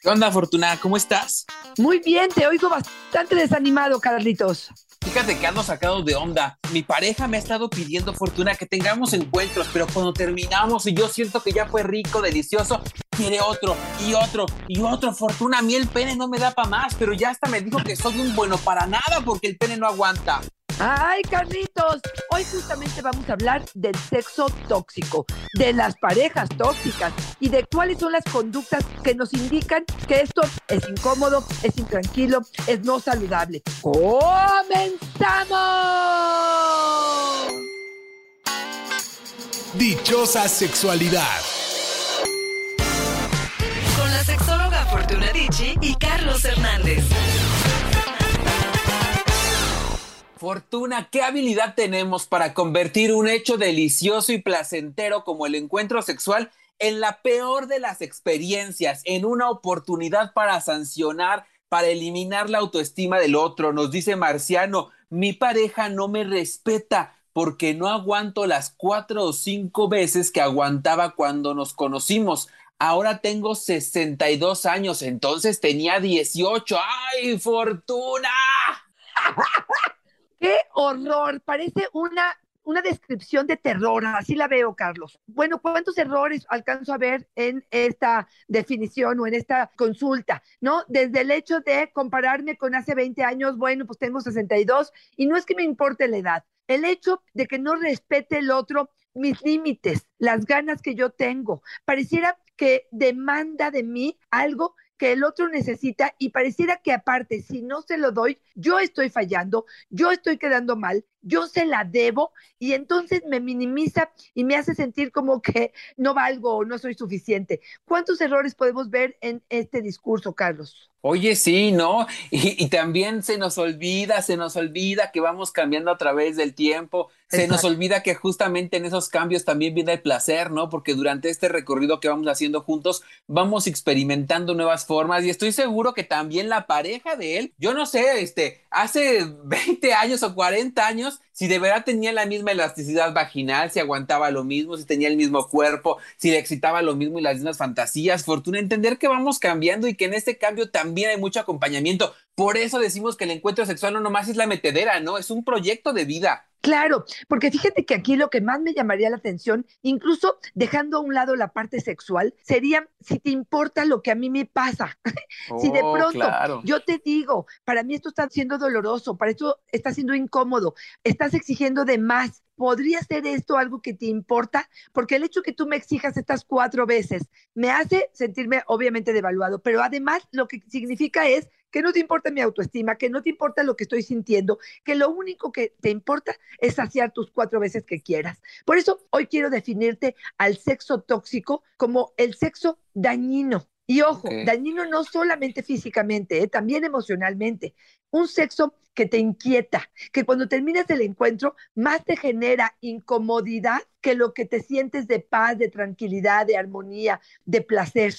¿Qué onda, Fortuna? ¿Cómo estás? Muy bien, te oigo bastante desanimado, Carlitos. Fíjate que ando sacado de onda. Mi pareja me ha estado pidiendo, Fortuna, que tengamos encuentros, pero cuando terminamos y yo siento que ya fue rico, delicioso, quiere otro y otro y otro. Fortuna, a mí el pene no me da para más, pero ya hasta me dijo que soy un bueno para nada porque el pene no aguanta. Ay, Carlitos, hoy justamente vamos a hablar del sexo tóxico, de las parejas tóxicas y de cuáles son las conductas que nos indican que esto es incómodo, es intranquilo, es no saludable. ¡Comenzamos! Dichosa sexualidad. Con la sexóloga Fortuna Dicci y Carlos Hernández. Fortuna, ¿qué habilidad tenemos para convertir un hecho delicioso y placentero como el encuentro sexual en la peor de las experiencias, en una oportunidad para sancionar, para eliminar la autoestima del otro? Nos dice Marciano, mi pareja no me respeta porque no aguanto las cuatro o cinco veces que aguantaba cuando nos conocimos. Ahora tengo 62 años, entonces tenía 18. ¡Ay, Fortuna! ¡Qué horror! Parece una, una descripción de terror, así la veo, Carlos. Bueno, ¿cuántos errores alcanzo a ver en esta definición o en esta consulta? ¿No? Desde el hecho de compararme con hace 20 años, bueno, pues tengo 62 y no es que me importe la edad. El hecho de que no respete el otro mis límites, las ganas que yo tengo. Pareciera que demanda de mí algo que el otro necesita y pareciera que aparte, si no se lo doy, yo estoy fallando, yo estoy quedando mal, yo se la debo y entonces me minimiza y me hace sentir como que no valgo o no soy suficiente. ¿Cuántos errores podemos ver en este discurso, Carlos? Oye, sí, ¿no? Y, también se nos olvida, se nos olvida que vamos cambiando a través del tiempo, se nos olvida que justamente en esos cambios también viene el placer, ¿no? Porque durante este recorrido que vamos haciendo juntos, vamos experimentando nuevas formas y estoy seguro que también la pareja de él, yo no sé, este, hace 20 años o 40 años, si de verdad tenía la misma elasticidad vaginal, si aguantaba lo mismo, si tenía el mismo cuerpo, si le excitaba lo mismo y las mismas fantasías, fortuna, entender que vamos cambiando y que en este cambio también hay mucho acompañamiento. Por eso decimos que el encuentro sexual no nomás es la metedera, ¿no? Es un proyecto de vida. Claro, porque fíjate que aquí lo que más me llamaría la atención, incluso dejando a un lado la parte sexual, sería si te importa lo que a mí me pasa. si de oh, pronto yo te digo, para mí esto está siendo doloroso, para esto está siendo incómodo, estás exigiendo de más, ¿podría ser esto algo que te importa? Porque el hecho que tú me exijas estas cuatro veces me hace sentirme obviamente devaluado, pero además lo que significa es que no te importa mi autoestima, que no te importa lo que estoy sintiendo, que lo único que te importa es saciar tus cuatro veces que quieras. Por eso hoy quiero definirte al sexo tóxico como el sexo dañino. Y ojo, dañino no solamente físicamente, ¿eh? también emocionalmente. Un sexo que te inquieta, que cuando terminas el encuentro más te genera incomodidad que lo que te sientes de paz, de tranquilidad, de armonía, de placer.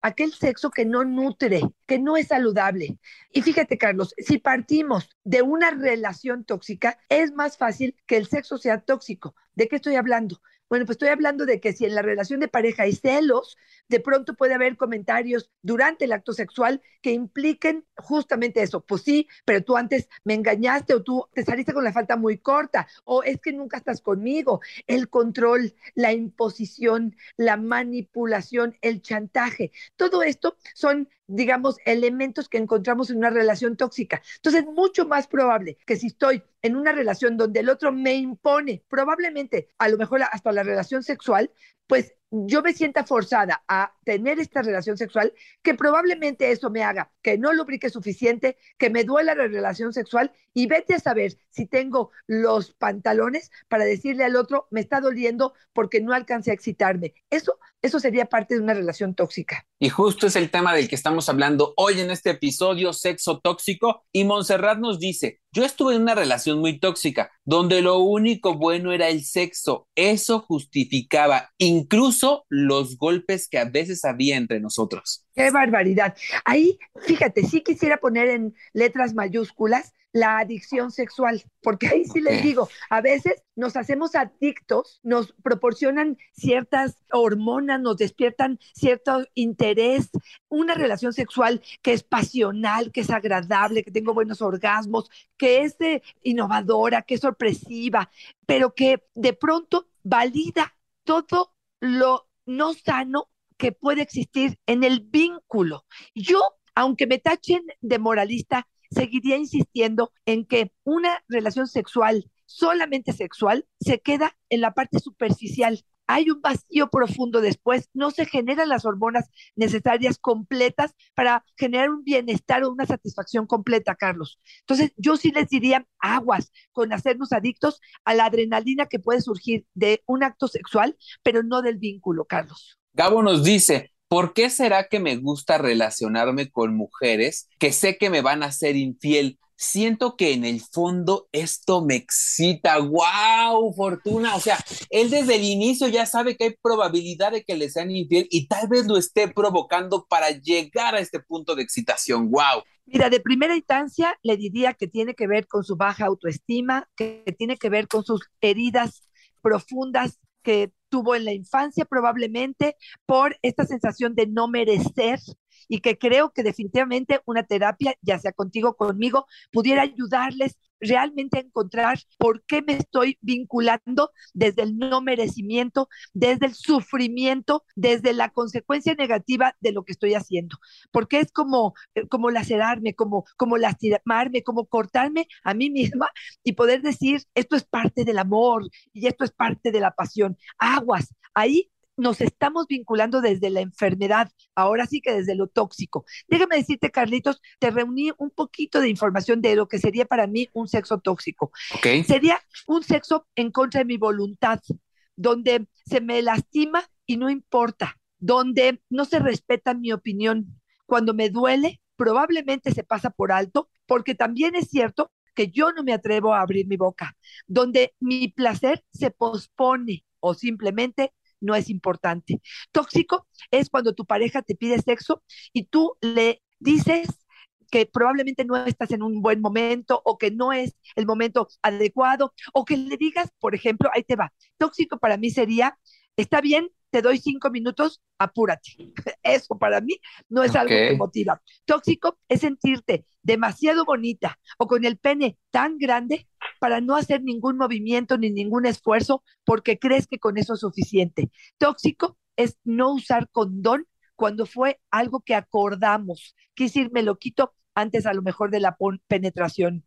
Aquel sexo que no nutre, que no es saludable. Y fíjate, Carlos, si partimos de una relación tóxica, es más fácil que el sexo sea tóxico. ¿De qué estoy hablando? Bueno, pues estoy hablando de que si en la relación de pareja hay celos, de pronto puede haber comentarios durante el acto sexual que impliquen justamente eso. Pues sí, pero tú antes me engañaste o tú te saliste con la falta muy corta o es que nunca estás conmigo. El control, la imposición, la manipulación, el chantaje, todo esto son digamos, elementos que encontramos en una relación tóxica. Entonces, es mucho más probable que si estoy en una relación donde el otro me impone, probablemente, a lo mejor hasta la relación sexual, pues yo me sienta forzada a tener esta relación sexual, que probablemente eso me haga que no lubrique suficiente, que me duela la relación sexual y vete a saber si tengo los pantalones para decirle al otro, me está doliendo porque no alcancé a excitarme. Eso, eso sería parte de una relación tóxica. Y justo es el tema del que estamos hablando hoy en este episodio, sexo tóxico. Y Montserrat nos dice, yo estuve en una relación muy tóxica, donde lo único bueno era el sexo. Eso justificaba incluso los golpes que a veces había entre nosotros. Qué barbaridad. Ahí, fíjate, sí quisiera poner en letras mayúsculas la adicción sexual, porque ahí sí les digo, a veces nos hacemos adictos, nos proporcionan ciertas hormonas, nos despiertan cierto interés, una relación sexual que es pasional, que es agradable, que tengo buenos orgasmos, que es innovadora, que es sorpresiva, pero que de pronto valida todo lo no sano que puede existir en el vínculo. Yo, aunque me tachen de moralista, seguiría insistiendo en que una relación sexual, solamente sexual, se queda en la parte superficial. Hay un vacío profundo después, no se generan las hormonas necesarias completas para generar un bienestar o una satisfacción completa, Carlos. Entonces, yo sí les diría aguas con hacernos adictos a la adrenalina que puede surgir de un acto sexual, pero no del vínculo, Carlos. Gabo nos dice, ¿por qué será que me gusta relacionarme con mujeres que sé que me van a ser infiel? Siento que en el fondo esto me excita. ¡Wow! Fortuna. O sea, él desde el inicio ya sabe que hay probabilidad de que le sean infiel y tal vez lo esté provocando para llegar a este punto de excitación. ¡Wow! Mira, de primera instancia le diría que tiene que ver con su baja autoestima, que tiene que ver con sus heridas profundas que tuvo en la infancia probablemente por esta sensación de no merecer y que creo que definitivamente una terapia, ya sea contigo conmigo, pudiera ayudarles realmente encontrar por qué me estoy vinculando desde el no merecimiento, desde el sufrimiento, desde la consecuencia negativa de lo que estoy haciendo. Porque es como, eh, como lacerarme, como, como lastimarme, como cortarme a mí misma y poder decir, esto es parte del amor y esto es parte de la pasión. Aguas, ahí nos estamos vinculando desde la enfermedad, ahora sí que desde lo tóxico. Déjame decirte, Carlitos, te reuní un poquito de información de lo que sería para mí un sexo tóxico. Sería un sexo en contra de mi voluntad, donde se me lastima y no importa, donde no se respeta mi opinión. Cuando me duele, probablemente se pasa por alto, porque también es cierto que yo no me atrevo a abrir mi boca, donde mi placer se pospone o simplemente no es importante. Tóxico es cuando tu pareja te pide sexo y tú le dices que probablemente no estás en un buen momento o que no es el momento adecuado o que le digas, por ejemplo, ahí te va. Tóxico para mí sería, está bien, te doy cinco minutos, apúrate. Eso para mí no es algo que motiva. Tóxico es sentirte demasiado bonita o con el pene tan grande para no hacer ningún movimiento ni ningún esfuerzo porque crees que con eso es suficiente. Tóxico es no usar condón cuando fue algo que acordamos. Quise decir, me lo quito antes a lo mejor de la penetración.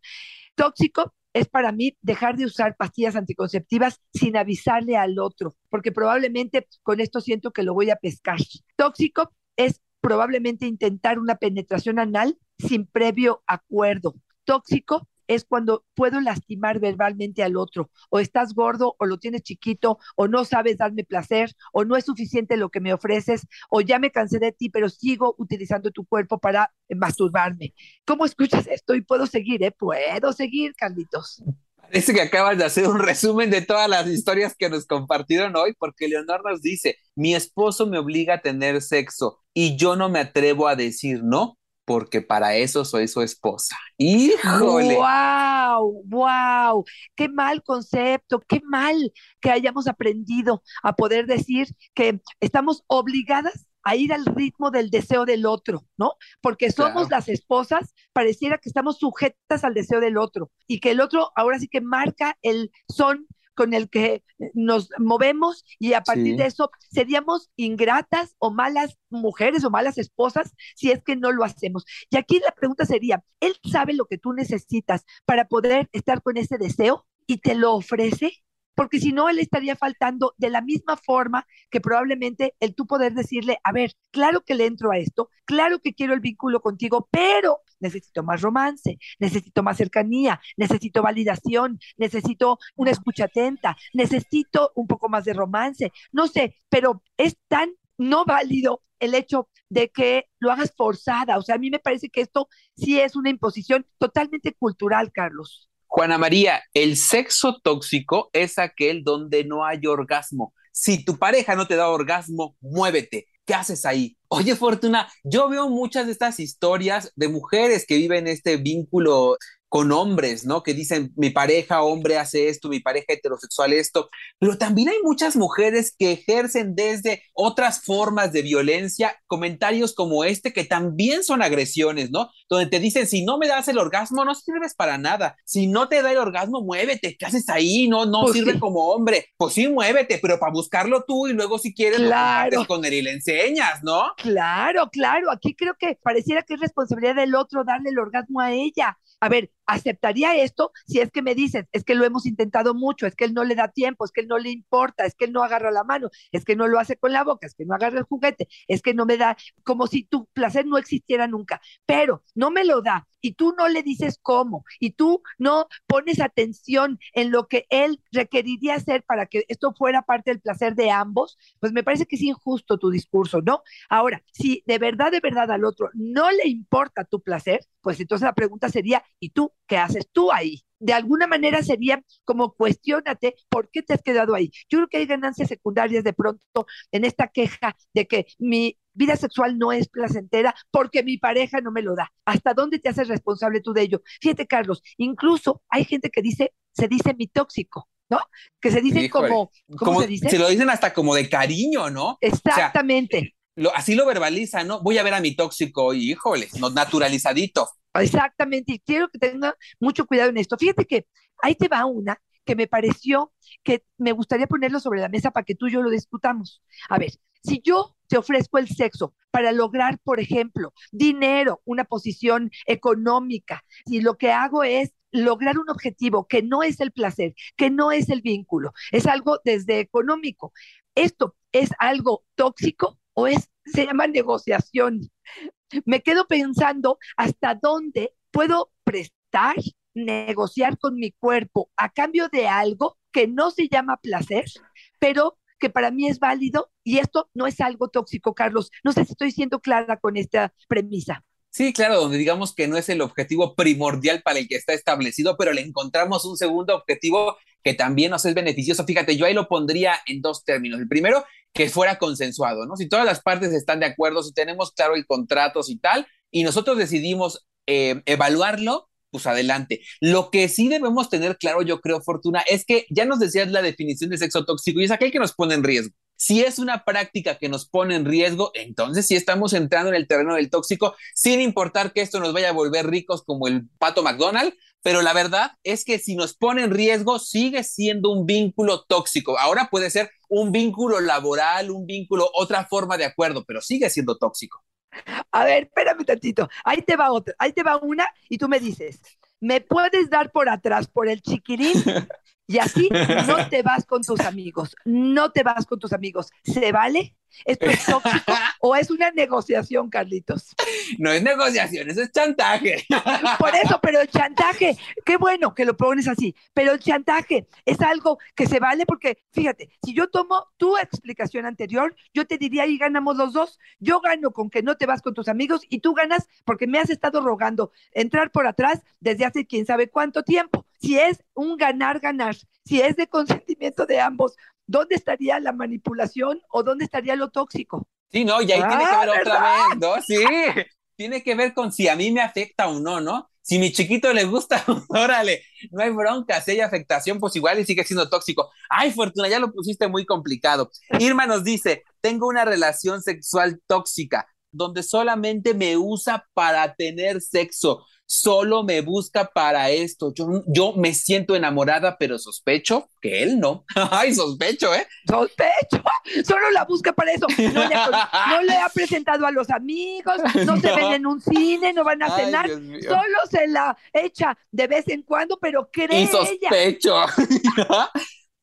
Tóxico es para mí dejar de usar pastillas anticonceptivas sin avisarle al otro, porque probablemente con esto siento que lo voy a pescar. Tóxico es probablemente intentar una penetración anal sin previo acuerdo. Tóxico es cuando puedo lastimar verbalmente al otro, o estás gordo, o lo tienes chiquito, o no sabes darme placer, o no es suficiente lo que me ofreces, o ya me cansé de ti, pero sigo utilizando tu cuerpo para masturbarme. ¿Cómo escuchas esto? Y puedo seguir, ¿eh? Puedo seguir, Carlitos. Parece que acabas de hacer un resumen de todas las historias que nos compartieron hoy, porque Leonor nos dice, mi esposo me obliga a tener sexo y yo no me atrevo a decir no porque para eso soy su esposa. ¡Híjole! ¡Wow! ¡Wow! ¡Qué mal concepto! ¡Qué mal que hayamos aprendido a poder decir que estamos obligadas a ir al ritmo del deseo del otro, ¿no? Porque somos las esposas, pareciera que estamos sujetas al deseo del otro y que el otro ahora sí que marca el son con el que nos movemos y a partir de eso seríamos ingratas o malas mujeres o malas esposas si es que no lo hacemos. Y aquí la pregunta sería, ¿él sabe lo que tú necesitas para poder estar con ese deseo y te lo ofrece? porque si no, él estaría faltando de la misma forma que probablemente el tú poder decirle, a ver, claro que le entro a esto, claro que quiero el vínculo contigo, pero necesito más romance, necesito más cercanía, necesito validación, necesito una escucha atenta, necesito un poco más de romance, no sé, pero es tan no válido el hecho de que lo hagas forzada. O sea, a mí me parece que esto sí es una imposición totalmente cultural, Carlos. Juana María, el sexo tóxico es aquel donde no hay orgasmo. Si tu pareja no te da orgasmo, muévete. ¿Qué haces ahí? Oye, Fortuna, yo veo muchas de estas historias de mujeres que viven este vínculo con hombres, ¿no? Que dicen, mi pareja hombre hace esto, mi pareja heterosexual esto, pero también hay muchas mujeres que ejercen desde otras formas de violencia comentarios como este que también son agresiones, ¿no? Donde te dicen, si no me das el orgasmo, no sirves para nada. Si no te da el orgasmo, muévete, ¿qué haces ahí? No, no pues sirve como hombre. Pues sí, muévete, pero para buscarlo tú y luego si quieres claro. lo con él y le enseñas, ¿no? Claro, claro. Aquí creo que pareciera que es responsabilidad del otro darle el orgasmo a ella. A ver, aceptaría esto si es que me dices, es que lo hemos intentado mucho, es que él no le da tiempo, es que él no le importa, es que él no agarra la mano, es que no lo hace con la boca, es que no agarra el juguete, es que no me da, como si tu placer no existiera nunca, pero no me lo da y tú no le dices cómo y tú no pones atención en lo que él requeriría hacer para que esto fuera parte del placer de ambos, pues me parece que es injusto tu discurso, ¿no? Ahora, si de verdad, de verdad al otro no le importa tu placer, pues entonces la pregunta sería, ¿y tú qué haces tú ahí? De alguna manera sería como cuestionate por qué te has quedado ahí. Yo creo que hay ganancias secundarias de pronto en esta queja de que mi vida sexual no es placentera porque mi pareja no me lo da. ¿Hasta dónde te haces responsable tú de ello? Fíjate, Carlos, incluso hay gente que dice, se dice mi tóxico. ¿no? Que se dice como, ¿cómo se dice? Se lo dicen hasta como de cariño, ¿no? Exactamente. Lo, así lo verbaliza, ¿no? Voy a ver a mi tóxico, y híjole, no, naturalizadito. Exactamente, y quiero que tenga mucho cuidado en esto. Fíjate que ahí te va una que me pareció que me gustaría ponerlo sobre la mesa para que tú y yo lo discutamos. A ver, si yo te ofrezco el sexo para lograr, por ejemplo, dinero, una posición económica, y lo que hago es lograr un objetivo que no es el placer, que no es el vínculo, es algo desde económico. ¿Esto es algo tóxico o es se llama negociación? me quedo pensando hasta dónde puedo prestar, negociar con mi cuerpo a cambio de algo que no se llama placer, pero que para mí es válido y esto no es algo tóxico, Carlos. No sé si estoy siendo clara con esta premisa. Sí, claro, donde digamos que no es el objetivo primordial para el que está establecido, pero le encontramos un segundo objetivo que también nos es beneficioso. Fíjate, yo ahí lo pondría en dos términos. El primero, que fuera consensuado, ¿no? Si todas las partes están de acuerdo, si tenemos claro el contrato y tal, y nosotros decidimos eh, evaluarlo, pues adelante. Lo que sí debemos tener claro, yo creo, Fortuna, es que ya nos decías la definición de sexo tóxico y es aquel que nos pone en riesgo. Si es una práctica que nos pone en riesgo, entonces sí estamos entrando en el terreno del tóxico, sin importar que esto nos vaya a volver ricos como el pato McDonald, pero la verdad es que si nos pone en riesgo, sigue siendo un vínculo tóxico. Ahora puede ser un vínculo laboral, un vínculo, otra forma de acuerdo, pero sigue siendo tóxico. A ver, espérame tantito. Ahí te va otra, ahí te va una y tú me dices, ¿me puedes dar por atrás por el chiquirín? Y así no te vas con tus amigos, no te vas con tus amigos. ¿Se vale? ¿Esto es tóxico o es una negociación, Carlitos? No es negociación, eso es chantaje. Por eso, pero el chantaje, qué bueno que lo pones así, pero el chantaje es algo que se vale porque, fíjate, si yo tomo tu explicación anterior, yo te diría y ganamos los dos. Yo gano con que no te vas con tus amigos y tú ganas porque me has estado rogando entrar por atrás desde hace quién sabe cuánto tiempo. Si es un ganar-ganar, si es de consentimiento de ambos, ¿dónde estaría la manipulación o dónde estaría lo tóxico? Sí, no, y ahí tiene que ah, ver otra vez, ¿no? Sí, tiene que ver con si a mí me afecta o no, ¿no? Si mi chiquito le gusta, órale, no hay bronca, si hay afectación, pues igual y sigue siendo tóxico. Ay, Fortuna, ya lo pusiste muy complicado. Irma nos dice, tengo una relación sexual tóxica donde solamente me usa para tener sexo solo me busca para esto. Yo, yo me siento enamorada, pero sospecho que él no. Ay, sospecho, ¿eh? Sospecho. Solo la busca para eso. No le, ha presentado a los amigos, no se ven en un cine, no van a cenar. Solo se la echa de vez en cuando, pero cree y sospecho.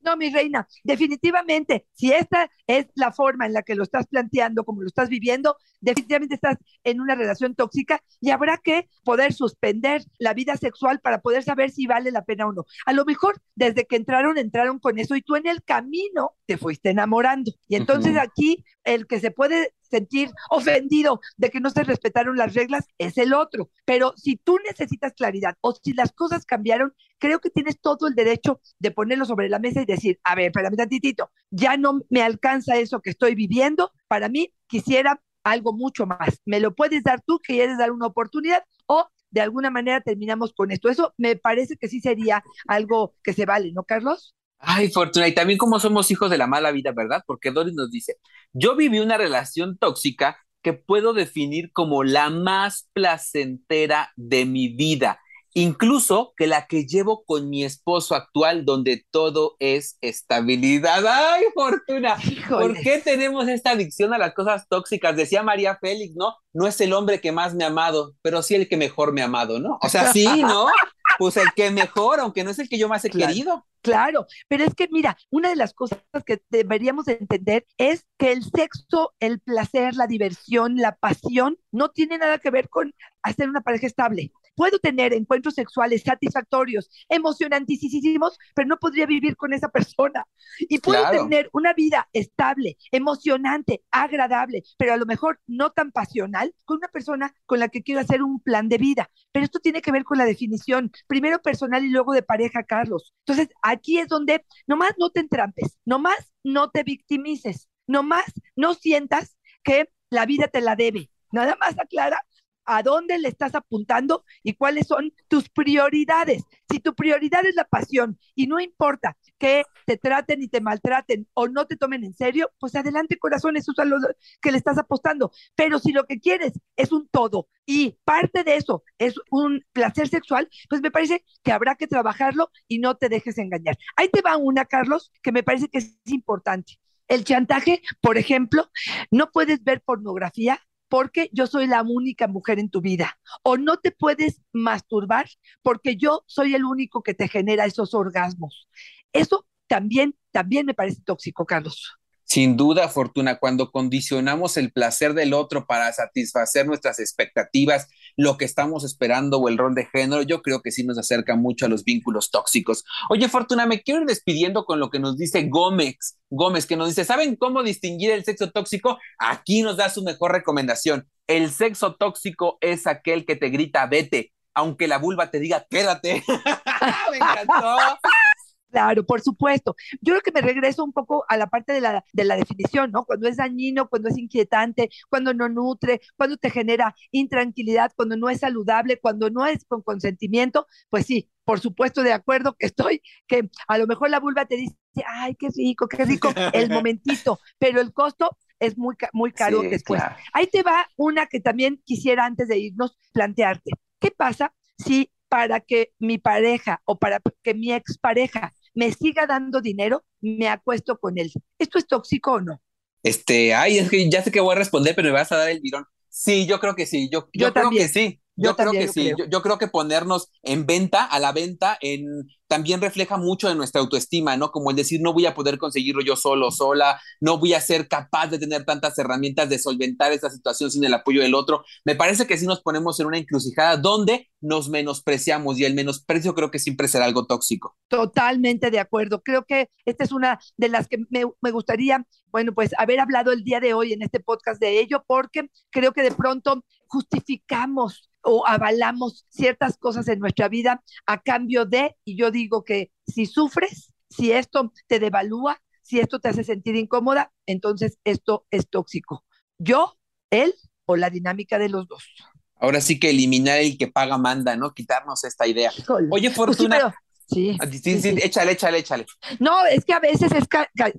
No, mi reina, definitivamente, si esta es la forma en la que lo estás planteando, como lo estás viviendo, definitivamente estás en una relación tóxica y habrá que poder suspender la vida sexual para poder saber si vale la pena o no. A lo mejor desde que entraron, entraron con eso y tú en el camino te fuiste enamorando. Y entonces aquí el que se puede sentir ofendido de que no se respetaron las reglas es el otro. Pero si tú necesitas claridad o si las cosas cambiaron, creo que tienes todo el derecho de ponerlo sobre la mesa y decir, a ver, espérame tantitito, ya no me alcanza eso que estoy viviendo. Para mí, quisiera algo mucho más. ¿Me lo puedes dar tú, quieres dar una oportunidad? O de alguna manera terminamos con esto. Eso me parece que sí sería algo que se vale, ¿no, Carlos? Ay, Fortuna, y también como somos hijos de la mala vida, ¿verdad? Porque Doris nos dice, yo viví una relación tóxica que puedo definir como la más placentera de mi vida incluso que la que llevo con mi esposo actual, donde todo es estabilidad. ¡Ay, Fortuna! ¿Por qué tenemos esta adicción a las cosas tóxicas? Decía María Félix, ¿no? No es el hombre que más me ha amado, pero sí el que mejor me ha amado, ¿no? O sea, sí, ¿no? Pues el que mejor, aunque no es el que yo más he querido. Claro, pero es que mira, una de las cosas que deberíamos entender es que el sexo, el placer, la diversión, la pasión, no tiene nada que ver con hacer una pareja estable. Puedo tener encuentros sexuales satisfactorios, emocionantísimos, pero no podría vivir con esa persona. Y puedo tener una vida estable, emocionante, agradable, pero a lo mejor no tan pasional con una persona con la que quiero hacer un plan de vida. Pero esto tiene que ver con la definición, primero personal y luego de pareja, Carlos. Entonces, aquí es donde nomás no te entrampes, nomás no te victimices, nomás no sientas que la vida te la debe. Nada más aclara a dónde le estás apuntando y cuáles son tus prioridades. Si tu prioridad es la pasión y no importa que te traten y te maltraten o no te tomen en serio, pues adelante corazón, eso es lo que le estás apostando. Pero si lo que quieres es un todo y parte de eso es un placer sexual, pues me parece que habrá que trabajarlo y no te dejes engañar. Ahí te va una, Carlos, que me parece que es importante. El chantaje, por ejemplo, no puedes ver pornografía porque yo soy la única mujer en tu vida. O no te puedes masturbar porque yo soy el único que te genera esos orgasmos. Eso también, también me parece tóxico, Carlos. Sin duda, Fortuna, cuando condicionamos el placer del otro para satisfacer nuestras expectativas, lo que estamos esperando o el rol de género, yo creo que sí nos acerca mucho a los vínculos tóxicos. Oye, Fortuna, me quiero ir despidiendo con lo que nos dice Gómez. Gómez, que nos dice, ¿saben cómo distinguir el sexo tóxico? Aquí nos da su mejor recomendación. El sexo tóxico es aquel que te grita, vete, aunque la vulva te diga, quédate. me encantó. Claro, por supuesto. Yo creo que me regreso un poco a la parte de la, de la definición, ¿no? Cuando es dañino, cuando es inquietante, cuando no nutre, cuando te genera intranquilidad, cuando no es saludable, cuando no es con consentimiento, pues sí, por supuesto de acuerdo que estoy, que a lo mejor la vulva te dice, ay, qué rico, qué rico, el momentito, pero el costo es muy, muy caro después. Ahí te va una que también quisiera antes de irnos plantearte. ¿Qué pasa si para que mi pareja o para que mi expareja me siga dando dinero, me acuesto con él. ¿Esto es tóxico o no? Este, ay, es que ya sé que voy a responder, pero me vas a dar el virón. Sí, yo creo que sí, yo, yo, creo que sí. Yo, creo que sí, yo, creo que ponernos en venta, a la venta, en, también refleja mucho de nuestra autoestima, ¿no? Como el decir, no voy a poder conseguirlo yo solo, sola, no voy a ser capaz de tener tantas herramientas de solventar esta situación sin el apoyo del otro. Me parece que sí nos ponemos en una encrucijada donde nos menospreciamos y el menosprecio creo que siempre será algo tóxico. Totalmente de acuerdo. Creo que esta es una de las que me, me gustaría, bueno, pues haber hablado el día de hoy en este podcast de ello, porque creo que de pronto justificamos o avalamos ciertas cosas en nuestra vida a cambio de, y yo digo que si sufres, si esto te devalúa, si esto te hace sentir incómoda, entonces esto es tóxico. Yo, él o la dinámica de los dos. Ahora sí que eliminar el que paga manda, ¿no? Quitarnos esta idea. Oye, pues Fortuna. sí, sí, sí, échale, échale, échale. No, es que a veces es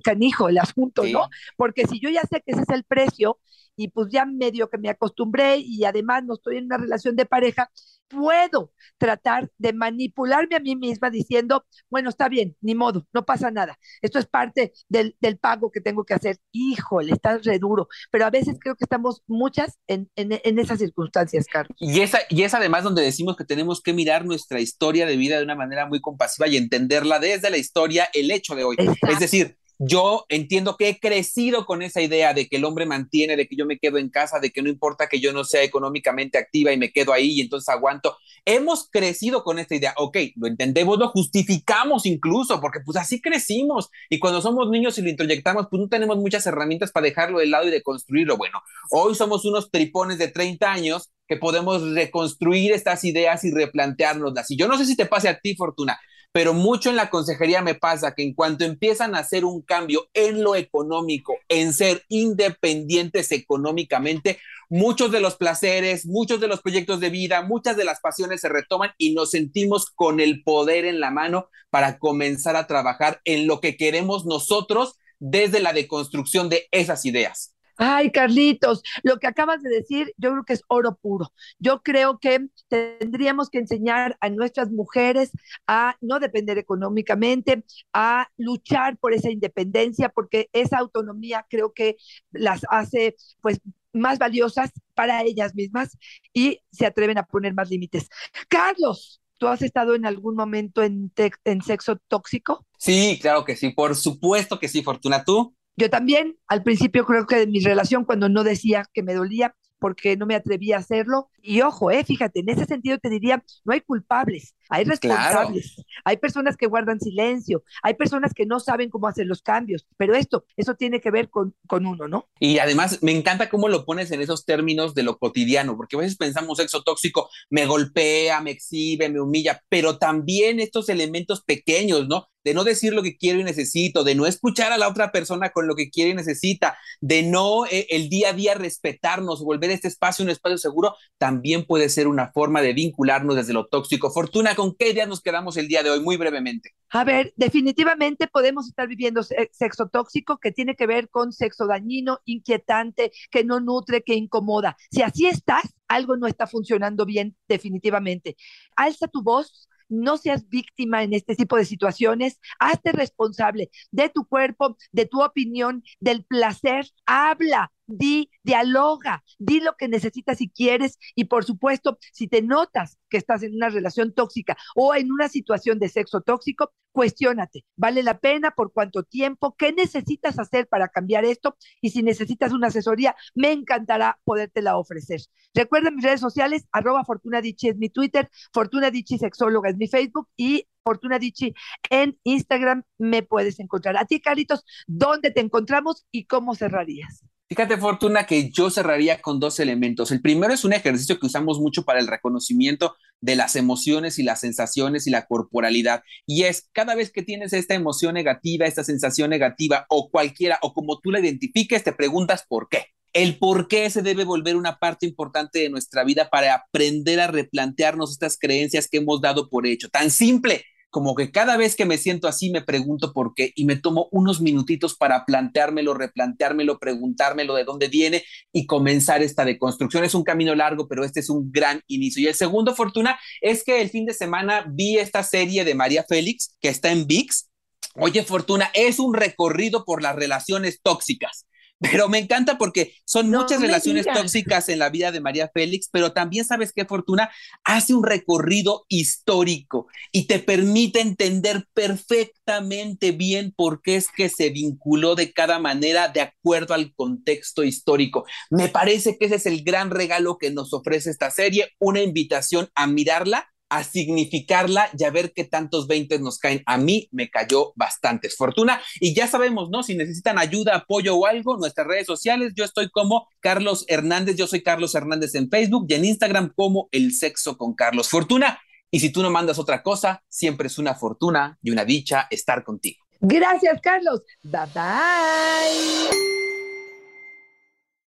canijo el asunto, ¿no? Porque si yo ya sé que ese es el precio y pues ya medio que me acostumbré y además no estoy en una relación de pareja, puedo tratar de manipularme a mí misma diciendo, bueno, está bien, ni modo, no pasa nada. Esto es parte del, del pago que tengo que hacer. Híjole, está re duro. Pero a veces creo que estamos muchas en, en, esas circunstancias, Carlos. Y, esa, y es además donde decimos que tenemos que mirar nuestra historia de vida de una manera muy compasiva y entenderla desde la historia, el hecho de hoy. Es decir, yo entiendo que he crecido con esa idea de que el hombre mantiene, de que yo me quedo en casa, de que no importa que yo no sea económicamente activa y me quedo ahí y entonces aguanto. Hemos crecido con esta idea, ok, lo entendemos, lo justificamos incluso, porque pues así crecimos y cuando somos niños y lo introyectamos, pues no tenemos muchas herramientas para dejarlo de lado y de construirlo. Bueno, hoy somos unos tripones de 30 años que podemos reconstruir estas ideas y replanteárnoslas. Y yo no sé si te pase a ti, Fortuna, pero mucho en la consejería me pasa que en cuanto empiezan a hacer un cambio en lo económico, en ser independientes económicamente, muchos de los placeres, muchos de los proyectos de vida, muchas de las pasiones se retoman y nos sentimos con el poder en la mano para comenzar a trabajar en lo que queremos nosotros desde la deconstrucción de esas ideas. Ay, Carlitos, lo que acabas de decir, yo creo que es oro puro. Yo creo que tendríamos que enseñar a nuestras mujeres a no depender económicamente, a luchar por esa independencia, porque esa autonomía creo que las hace pues más valiosas para ellas mismas y se atreven a poner más límites. Carlos, ¿tú has estado en algún momento en, en sexo tóxico? Sí, claro que sí, por supuesto que sí, Fortuna, ¿tú? Yo también, al principio creo que de mi relación, cuando no decía que me dolía, porque no me atrevía a hacerlo. Y ojo, eh, fíjate, en ese sentido te diría, no hay culpables, hay responsables, hay personas que guardan silencio, hay personas que no saben cómo hacer los cambios, pero esto, eso tiene que ver con, con uno, ¿no? Y además me encanta cómo lo pones en esos términos de lo cotidiano, porque a veces pensamos sexo tóxico, me golpea, me exhibe, me humilla, pero también estos elementos pequeños, ¿no? De no decir lo que quiero y necesito, de no escuchar a la otra persona con lo que quiere y necesita, de no eh, el día a día respetarnos, volver este espacio un espacio seguro, también puede ser una forma de vincularnos desde lo tóxico. Fortuna, ¿con qué idea nos quedamos el día de hoy? Muy brevemente. A ver, definitivamente podemos estar viviendo sexo tóxico que tiene que ver con sexo dañino, inquietante, que no nutre, que incomoda. Si así estás, algo no está funcionando bien, definitivamente. Alza tu voz, no seas víctima en este tipo de situaciones, hazte responsable de tu cuerpo, de tu opinión, del placer, habla, di, dialoga, di lo que necesitas si quieres y por supuesto, si te notas que estás en una relación tóxica o en una situación de sexo tóxico, cuestiónate, ¿vale la pena? ¿Por cuánto tiempo? ¿Qué necesitas hacer para cambiar esto? Y si necesitas una asesoría, me encantará podértela ofrecer. Recuerda mis redes sociales, arroba Fortuna es mi Twitter, Fortuna Sexóloga es mi Facebook y Fortuna Dichi en Instagram me puedes encontrar. A ti, Caritos, ¿dónde te encontramos y cómo cerrarías? Fíjate, Fortuna, que yo cerraría con dos elementos. El primero es un ejercicio que usamos mucho para el reconocimiento de las emociones y las sensaciones y la corporalidad. Y es cada vez que tienes esta emoción negativa, esta sensación negativa o cualquiera, o como tú la identifiques, te preguntas por qué. El por qué se debe volver una parte importante de nuestra vida para aprender a replantearnos estas creencias que hemos dado por hecho. Tan simple como que cada vez que me siento así me pregunto por qué y me tomo unos minutitos para planteármelo, replanteármelo, preguntármelo de dónde viene y comenzar esta deconstrucción. Es un camino largo, pero este es un gran inicio. Y el segundo, Fortuna, es que el fin de semana vi esta serie de María Félix que está en VIX. Oye, Fortuna, es un recorrido por las relaciones tóxicas. Pero me encanta porque son muchas relaciones tóxicas en la vida de María Félix, pero también sabes qué fortuna hace un recorrido histórico y te permite entender perfectamente bien por qué es que se vinculó de cada manera de acuerdo al contexto histórico. Me parece que ese es el gran regalo que nos ofrece esta serie, una invitación a mirarla a significarla y a ver qué tantos 20 nos caen. A mí me cayó bastante fortuna. Y ya sabemos, ¿no? Si necesitan ayuda, apoyo o algo, nuestras redes sociales, yo estoy como Carlos Hernández, yo soy Carlos Hernández en Facebook y en Instagram como El Sexo con Carlos Fortuna. Y si tú no mandas otra cosa, siempre es una fortuna y una dicha estar contigo. Gracias, Carlos. Bye bye.